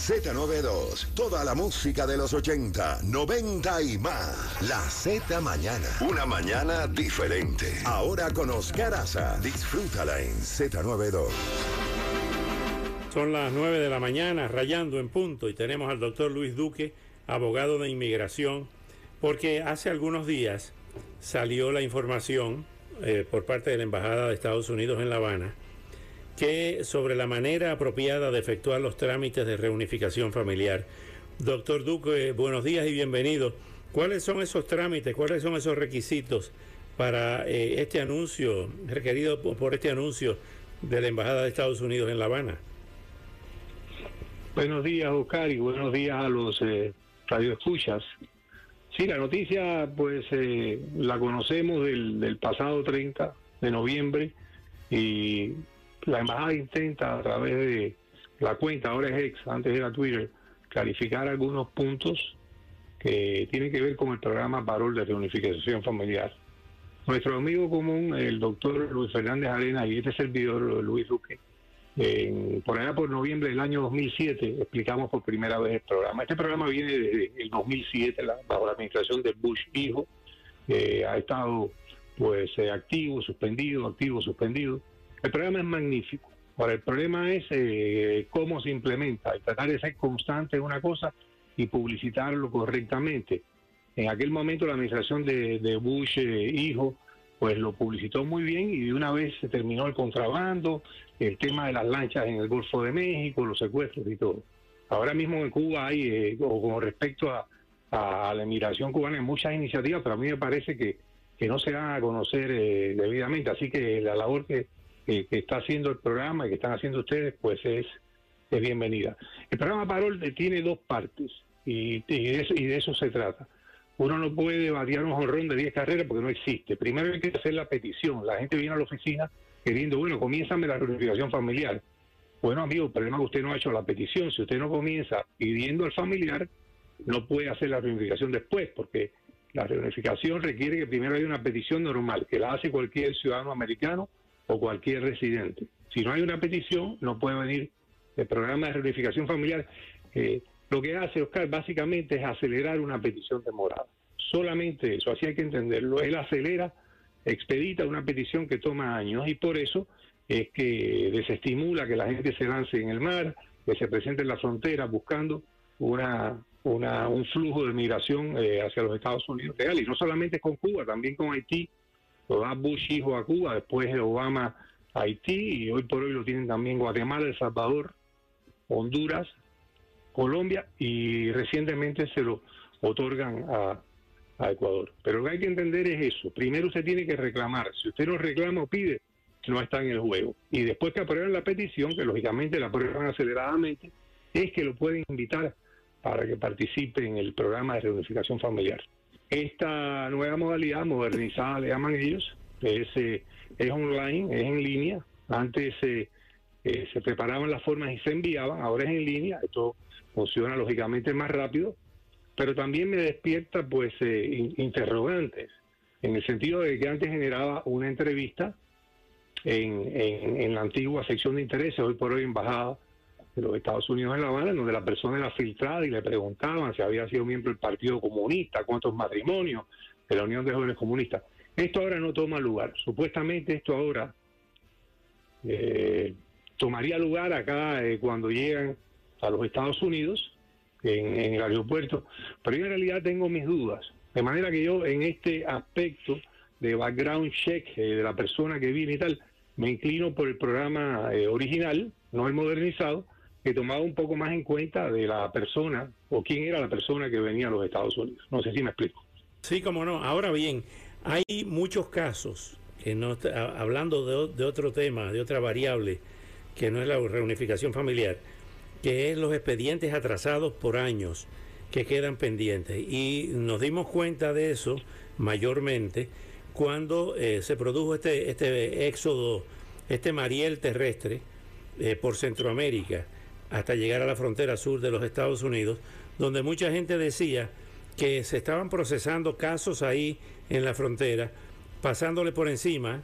Z92, toda la música de los 80, 90 y más. La Z Mañana, una mañana diferente. Ahora con Oscar Aza, disfrútala en Z92. Son las 9 de la mañana, rayando en punto, y tenemos al doctor Luis Duque, abogado de inmigración, porque hace algunos días salió la información eh, por parte de la Embajada de Estados Unidos en La Habana que sobre la manera apropiada de efectuar los trámites de reunificación familiar. Doctor Duque, buenos días y bienvenido. ¿Cuáles son esos trámites, cuáles son esos requisitos para eh, este anuncio, requerido por, este anuncio de la Embajada de Estados Unidos en La Habana? Buenos días, Oscar, y buenos días a los eh, radioescuchas. Sí, la noticia, pues, eh, la conocemos del, del pasado 30 de noviembre y la embajada intenta a través de la cuenta, ahora es ex, antes era Twitter, clarificar algunos puntos que tienen que ver con el programa Parol de Reunificación Familiar. Nuestro amigo común, el doctor Luis Fernández Arena y este servidor, Luis Duque, por allá por noviembre del año 2007 explicamos por primera vez el programa. Este programa viene desde el 2007, la- bajo la administración de Bush hijo. Eh, ha estado pues eh, activo, suspendido, activo, suspendido. El programa es magnífico. Ahora, el problema es eh, cómo se implementa tratar de ser constante en una cosa y publicitarlo correctamente. En aquel momento la administración de, Bush eh, hijo pues lo publicitó muy bien y de una vez se terminó el contrabando, el tema de las lanchas en el Golfo de México, los secuestros y todo. Ahora mismo en Cuba hay, eh, o con respecto a, la emigración cubana, hay muchas iniciativas, pero a mí me parece que, que no se dan a conocer eh, debidamente. Así que la labor que, que, que está haciendo el programa y que están haciendo ustedes, pues es, es bienvenida. El programa Parol tiene dos partes y, de eso, y de eso se trata. Uno no puede batear un jonrón de 10 carreras porque no existe. Primero hay que hacer la petición. La gente viene a la oficina queriendo, bueno, comiénzame la reunificación familiar. Bueno, amigo, el problema es que usted no ha hecho la petición. Si usted no comienza pidiendo al familiar, no puede hacer la reunificación después, porque la reunificación requiere que primero haya una petición normal, que la hace cualquier ciudadano americano o cualquier residente. Si no hay una petición, no puede venir el programa de reunificación familiar. Eh, lo que hace Oscar básicamente es acelerar una petición demorada. Solamente eso, así hay que entenderlo. Él acelera, expedita una petición que toma años y por eso es que desestimula que la gente se lance en el mar, que se presente en la frontera buscando una, una, un flujo de migración eh, hacia los Estados Unidos real. Y no solamente con Cuba, también con Haití. Lo da Bush hijo a Cuba, después Obama a Haití y hoy por hoy lo tienen también Guatemala, El Salvador, Honduras, Colombia y recientemente se lo otorgan a, Ecuador. Pero lo que hay que entender es eso. Primero usted tiene que reclamar. Si usted no reclama o pide, no está en el juego. Y después que aprueban la petición, que lógicamente la aprueban aceleradamente, es que lo pueden invitar para que participe en el programa de reunificación familiar. Esta nueva modalidad, modernizada le llaman ellos, es, eh, es online, es en línea. Antes eh, eh, se preparaban las formas y se enviaban, ahora es en línea. Esto funciona lógicamente más rápido, pero también me despierta pues eh, in- interrogantes, en el sentido de que antes generaba una entrevista en, en, en la antigua sección de intereses, hoy por hoy embajada de los Estados Unidos en La Habana, donde la persona era filtrada y le preguntaban si había sido miembro del Partido Comunista, cuántos matrimonios de la Unión de Jóvenes Comunistas. Esto ahora no toma lugar. Supuestamente esto ahora eh, tomaría lugar acá eh, cuando llegan a los Estados Unidos, en, el aeropuerto, pero yo en realidad tengo mis dudas. De manera que yo en este aspecto de background check eh, de la persona que viene y tal, me inclino por el programa eh, original, no el modernizado, que tomaba un poco más en cuenta de la persona o quién era la persona que venía a los Estados Unidos. No sé si me explico. Sí, como no. Ahora bien, hay muchos casos, que no está- a- hablando de otro tema, de otra variable, que no es la reunificación familiar, que es los expedientes atrasados por años que quedan pendientes. Y nos dimos cuenta de eso mayormente cuando eh, se produjo este, este éxodo, este mariel terrestre eh, por Centroamérica hasta llegar a la frontera sur de los Estados Unidos, donde mucha gente decía que se estaban procesando casos ahí en la frontera, pasándole por encima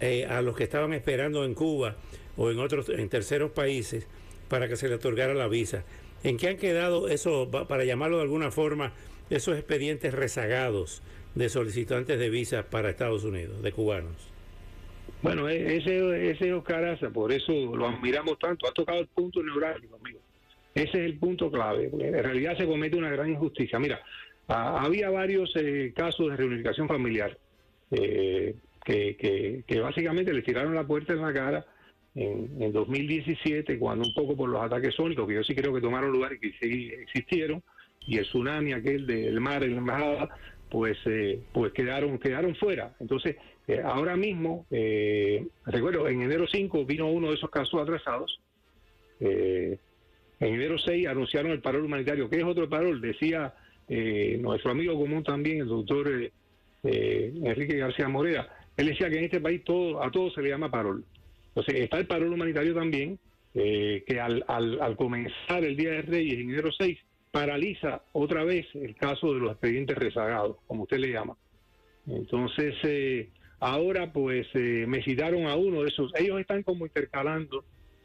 eh, a los que estaban esperando en Cuba o en otros, en terceros países, para que se le otorgara la visa. ¿En qué han quedado eso, para llamarlo de alguna forma, esos expedientes rezagados de solicitantes de visa para Estados Unidos, de cubanos? Bueno, e-, ese, ese Oscar por eso lo admiramos tanto, ha tocado el punto neurálgico, amigo. Ese es el punto clave, en realidad se comete una gran injusticia. Mira, había varios eh, casos de reunificación familiar eh, que, que, básicamente le tiraron la puerta en la cara en, en, 2017, cuando un poco por los ataques sónicos, que yo sí creo que tomaron lugar y que sí existieron, y el tsunami aquel del mar en la embajada, pues, eh, pues quedaron, quedaron fuera. Entonces, eh, ahora mismo, eh, recuerdo, en enero 5 vino uno de esos casos atrasados. en enero 6 anunciaron el parol humanitario. ¿Qué es otro parol? Decía nuestro amigo común también, el doctor Enrique García Morera. Él decía que en este país todo, a todo se le llama parol. Entonces, está el parol humanitario también, que al, al, al comenzar el Día de Reyes, en enero 6, paraliza otra vez el caso de los expedientes rezagados, como usted le llama. Entonces, eh, ahora pues eh, me citaron a uno de esos, ellos están como intercalando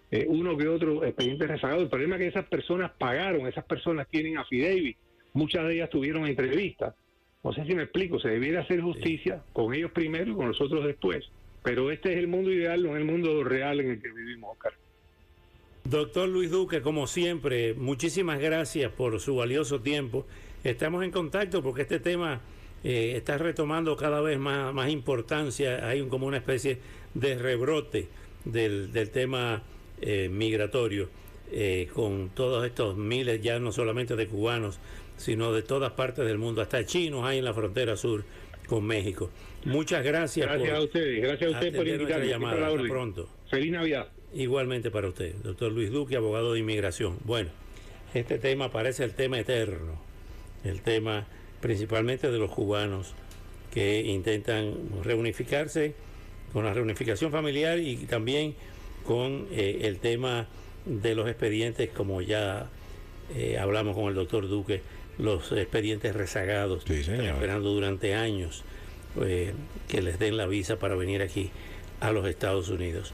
eh, uno que otro expediente rezagado. El problema es que esas personas pagaron, esas personas tienen affidavit, muchas de ellas tuvieron entrevistas. No sé si me explico, se debiera hacer justicia con ellos primero y con nosotros después. Pero este es el mundo ideal, no es el mundo real en el que vivimos, Oscar. Doctor Luis Duque, como siempre, muchísimas gracias por su valioso tiempo. Estamos en contacto porque este tema eh, está retomando cada vez más, más importancia. Hay como una especie de rebrote del, tema eh, migratorio eh, con todos estos miles, ya no solamente de cubanos, sino de todas partes del mundo, hasta chinos hay en la frontera sur con México. Muchas gracias. Gracias a ustedes, gracias a ustedes por invitarme. Llamada. Hasta pronto. Feliz Navidad. Igualmente para usted, doctor Luis Duque, abogado de inmigración. Bueno, este tema parece el tema eterno, el tema principalmente de los cubanos que intentan reunificarse con la reunificación familiar y también con eh, el tema de los expedientes, como ya eh, hablamos con el doctor Duque, los expedientes rezagados, esperando durante años eh, que les den la visa para venir aquí a los Estados Unidos.